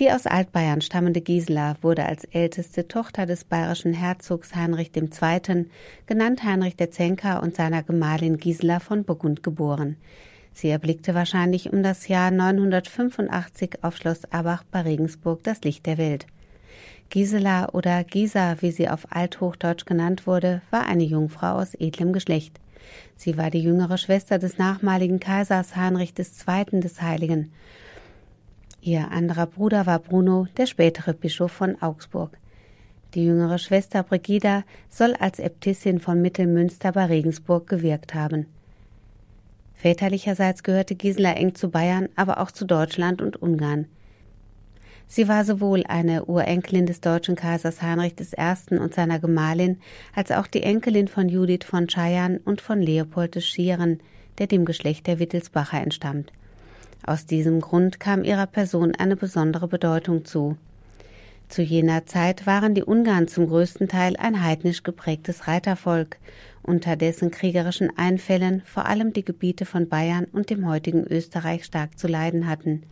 Die aus Altbayern stammende Gisela wurde als älteste Tochter des bayerischen Herzogs Heinrich II., genannt Heinrich der Zenker und seiner Gemahlin Gisela von Burgund geboren. Sie erblickte wahrscheinlich um das Jahr 985 auf Schloss Abach bei Regensburg das Licht der Welt. Gisela oder Gisa, wie sie auf Althochdeutsch genannt wurde, war eine Jungfrau aus edlem Geschlecht. Sie war die jüngere Schwester des nachmaligen Kaisers Heinrich II. des Heiligen Ihr anderer Bruder war Bruno, der spätere Bischof von Augsburg. Die jüngere Schwester Brigida soll als Äbtissin von Mittelmünster bei Regensburg gewirkt haben. Väterlicherseits gehörte Gisela eng zu Bayern, aber auch zu Deutschland und Ungarn. Sie war sowohl eine Urenkelin des deutschen Kaisers Heinrich I. und seiner Gemahlin, als auch die Enkelin von Judith von Scheiern und von Leopold des Schieren, der dem Geschlecht der Wittelsbacher entstammt. Aus diesem Grund kam ihrer Person eine besondere Bedeutung zu. Zu jener Zeit waren die Ungarn zum größten Teil ein heidnisch geprägtes Reitervolk, unter dessen kriegerischen Einfällen vor allem die Gebiete von Bayern und dem heutigen Österreich stark zu leiden hatten.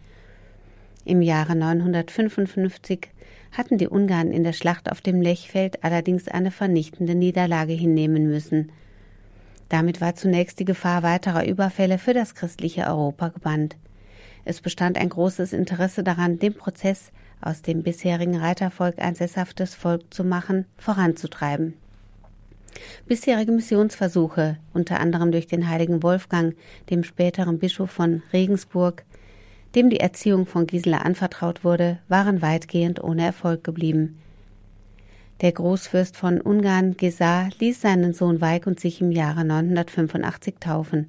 Im Jahre 955 hatten die Ungarn in der Schlacht auf dem Lechfeld allerdings eine vernichtende Niederlage hinnehmen müssen. Damit war zunächst die Gefahr weiterer Überfälle für das christliche Europa gebannt. Es bestand ein großes Interesse daran, den Prozess, aus dem bisherigen Reitervolk ein sesshaftes Volk zu machen, voranzutreiben. Bisherige Missionsversuche, unter anderem durch den heiligen Wolfgang, dem späteren Bischof von Regensburg, dem die Erziehung von Gisela anvertraut wurde, waren weitgehend ohne Erfolg geblieben. Der Großfürst von Ungarn, Gesar, ließ seinen Sohn Weig und sich im Jahre 985 taufen.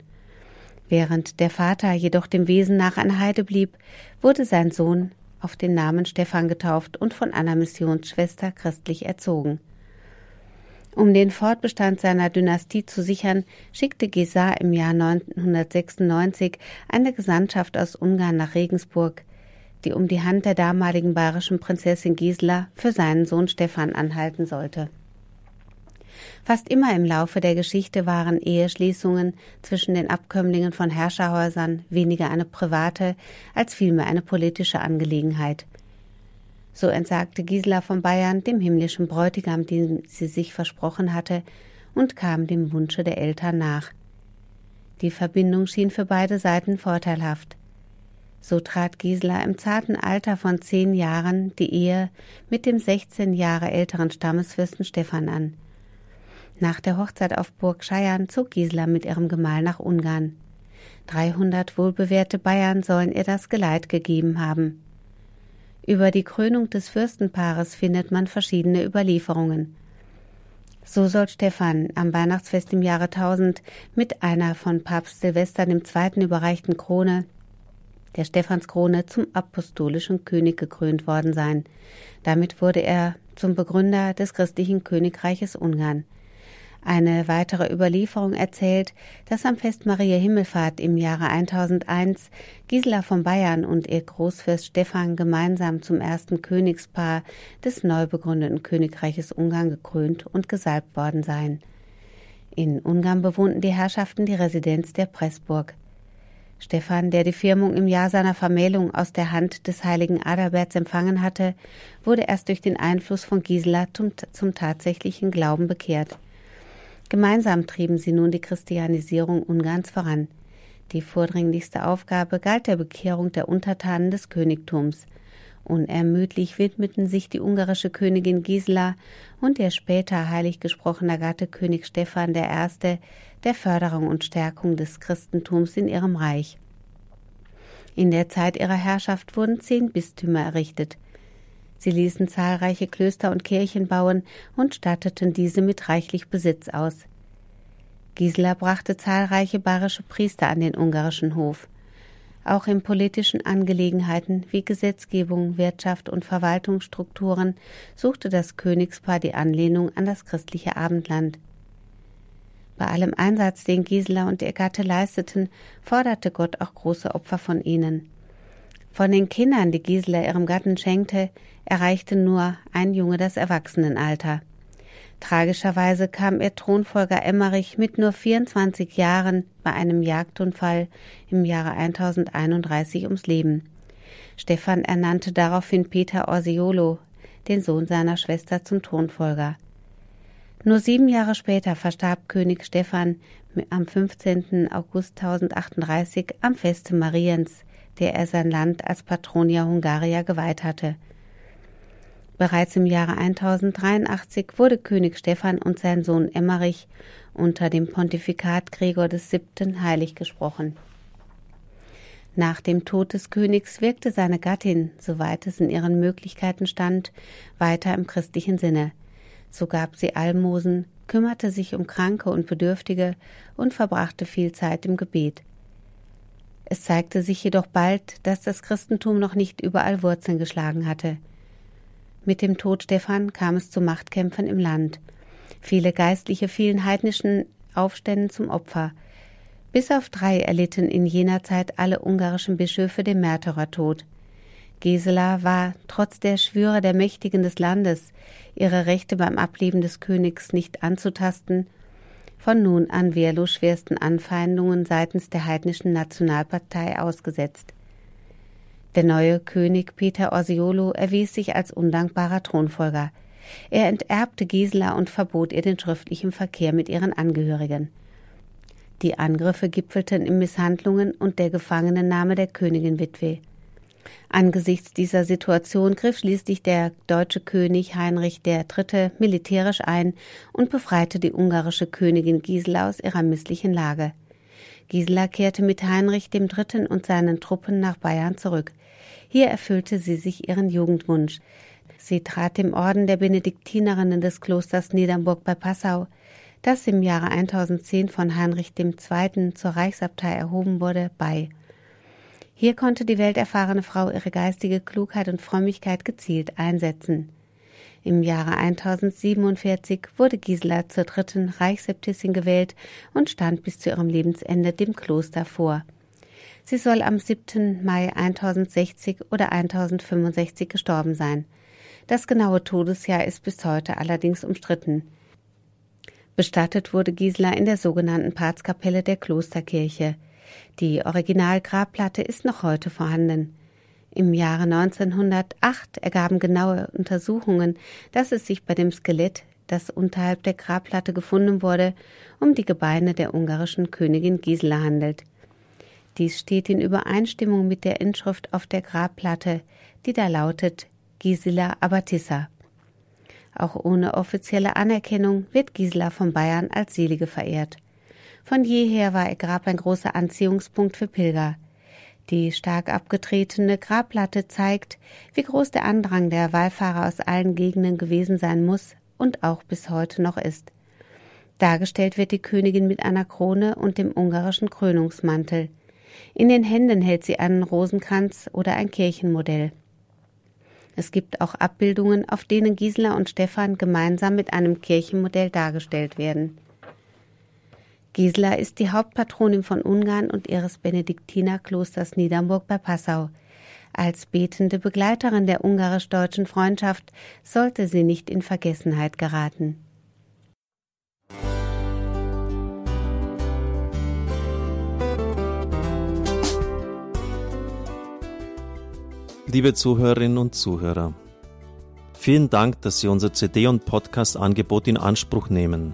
Während der Vater jedoch dem Wesen nach ein Heide blieb, wurde sein Sohn auf den Namen Stephan getauft und von einer Missionsschwester christlich erzogen. Um den Fortbestand seiner Dynastie zu sichern, schickte Gesar im Jahr 996 eine Gesandtschaft aus Ungarn nach Regensburg, die um die Hand der damaligen bayerischen Prinzessin Gisela für seinen Sohn Stephan anhalten sollte. Fast immer im Laufe der Geschichte waren Eheschließungen zwischen den Abkömmlingen von Herrscherhäusern weniger eine private als vielmehr eine politische Angelegenheit. So entsagte Gisela von Bayern dem himmlischen Bräutigam, den sie sich versprochen hatte, und kam dem Wunsche der Eltern nach. Die Verbindung schien für beide Seiten vorteilhaft. So trat Gisela im zarten Alter von zehn Jahren die Ehe mit dem sechzehn Jahre älteren Stammesfürsten Stephan an. Nach der Hochzeit auf Burg Scheiern zog Gisela mit ihrem Gemahl nach Ungarn. 300 wohlbewährte Bayern sollen ihr das Geleit gegeben haben. Über die Krönung des Fürstenpaares findet man verschiedene Überlieferungen. So soll Stephan am Weihnachtsfest im Jahre 1000 mit einer von Papst Silvester II. überreichten Krone, der Stephanskrone, zum apostolischen König gekrönt worden sein. Damit wurde er zum Begründer des christlichen Königreiches Ungarn. Eine weitere Überlieferung erzählt, dass am Fest Maria Himmelfahrt im Jahre 1001 Gisela von Bayern und ihr Großfürst Stephan gemeinsam zum ersten Königspaar des neu begründeten Königreiches Ungarn gekrönt und gesalbt worden seien. In Ungarn bewohnten die Herrschaften die Residenz der Pressburg. Stephan, der die Firmung im Jahr seiner Vermählung aus der Hand des heiligen Adalberts empfangen hatte, wurde erst durch den Einfluss von Gisela zum, zum tatsächlichen Glauben bekehrt. Gemeinsam trieben sie nun die Christianisierung Ungarns voran. Die vordringlichste Aufgabe galt der Bekehrung der Untertanen des Königtums. Unermüdlich widmeten sich die ungarische Königin Gisela und ihr später heilig gesprochener Gatte König Stephan I. der Förderung und Stärkung des Christentums in ihrem Reich. In der Zeit ihrer Herrschaft wurden zehn Bistümer errichtet. Sie ließen zahlreiche Klöster und Kirchen bauen und statteten diese mit reichlich Besitz aus. Gisela brachte zahlreiche bayerische Priester an den ungarischen Hof. Auch in politischen Angelegenheiten wie Gesetzgebung, Wirtschaft und Verwaltungsstrukturen suchte das Königspaar die Anlehnung an das christliche Abendland. Bei allem Einsatz, den Gisela und ihr Gatte leisteten, forderte Gott auch große Opfer von ihnen. Von den Kindern, die Gisela ihrem Gatten schenkte, erreichte nur ein Junge das Erwachsenenalter. Tragischerweise kam ihr Thronfolger Emmerich mit nur 24 Jahren bei einem Jagdunfall im Jahre 1031 ums Leben. Stephan ernannte daraufhin Peter Orsiolo, den Sohn seiner Schwester, zum Thronfolger. Nur sieben Jahre später verstarb König Stephan am 15. August 1038 am Feste Mariens, der er sein Land als Patronia Hungaria geweiht hatte. Bereits im Jahre 1083 wurde König Stephan und sein Sohn Emmerich unter dem Pontifikat Gregor VII. heilig gesprochen. Nach dem Tod des Königs wirkte seine Gattin, soweit es in ihren Möglichkeiten stand, weiter im christlichen Sinne. So gab sie Almosen, kümmerte sich um Kranke und Bedürftige und verbrachte viel Zeit im Gebet. Es zeigte sich jedoch bald, dass das Christentum noch nicht überall Wurzeln geschlagen hatte. Mit dem Tod Stephan kam es zu Machtkämpfen im Land. Viele Geistliche fielen heidnischen Aufständen zum Opfer. Bis auf drei erlitten in jener Zeit alle ungarischen Bischöfe den Märtyrertod. Gisela war, trotz der Schwüre der Mächtigen des Landes, ihre Rechte beim Ableben des Königs nicht anzutasten, von nun an wehrlos schwersten Anfeindungen seitens der heidnischen Nationalpartei ausgesetzt. Der neue König Peter Orsiolo erwies sich als undankbarer Thronfolger. Er enterbte Gisela und verbot ihr den schriftlichen Verkehr mit ihren Angehörigen. Die Angriffe gipfelten in Misshandlungen und der Gefangenennahme der Königin-Witwe. Angesichts dieser Situation griff schließlich der deutsche König Heinrich III. militärisch ein und befreite die ungarische Königin Gisela aus ihrer misslichen Lage. Gisela kehrte mit Heinrich III. und seinen Truppen nach Bayern zurück. Hier erfüllte sie sich ihren Jugendwunsch. Sie trat dem Orden der Benediktinerinnen des Klosters Niedernburg bei Passau, das im Jahre 1010 von Heinrich II. zur Reichsabtei erhoben wurde, bei. Hier konnte die welterfahrene Frau ihre geistige Klugheit und Frömmigkeit gezielt einsetzen. Im Jahre 1047 wurde Gisela zur dritten Reichsäbtissin gewählt und stand bis zu ihrem Lebensende dem Kloster vor. Sie soll am 7. Mai 1060 oder 1065 gestorben sein. Das genaue Todesjahr ist bis heute allerdings umstritten. Bestattet wurde Gisela in der sogenannten Patskapelle der Klosterkirche. Die Originalgrabplatte ist noch heute vorhanden. Im Jahre 1908 ergaben genaue Untersuchungen, dass es sich bei dem Skelett, das unterhalb der Grabplatte gefunden wurde, um die Gebeine der ungarischen Königin Gisela handelt. Dies steht in Übereinstimmung mit der Inschrift auf der Grabplatte, die da lautet Gisela Abatissa. Auch ohne offizielle Anerkennung wird Gisela von Bayern als Selige verehrt. Von jeher war ihr Grab ein großer Anziehungspunkt für Pilger. Die stark abgetretene Grabplatte zeigt, wie groß der Andrang der Wallfahrer aus allen Gegenden gewesen sein muss und auch bis heute noch ist. Dargestellt wird die Königin mit einer Krone und dem ungarischen Krönungsmantel. In den Händen hält sie einen Rosenkranz oder ein Kirchenmodell. Es gibt auch Abbildungen, auf denen Gisela und Stephan gemeinsam mit einem Kirchenmodell dargestellt werden. Gisela ist die Hauptpatronin von Ungarn und ihres Benediktinerklosters Niedernburg bei Passau. Als betende Begleiterin der ungarisch-deutschen Freundschaft sollte sie nicht in Vergessenheit geraten. Liebe Zuhörerinnen und Zuhörer, vielen Dank, dass Sie unser CD- und Podcast-Angebot in Anspruch nehmen.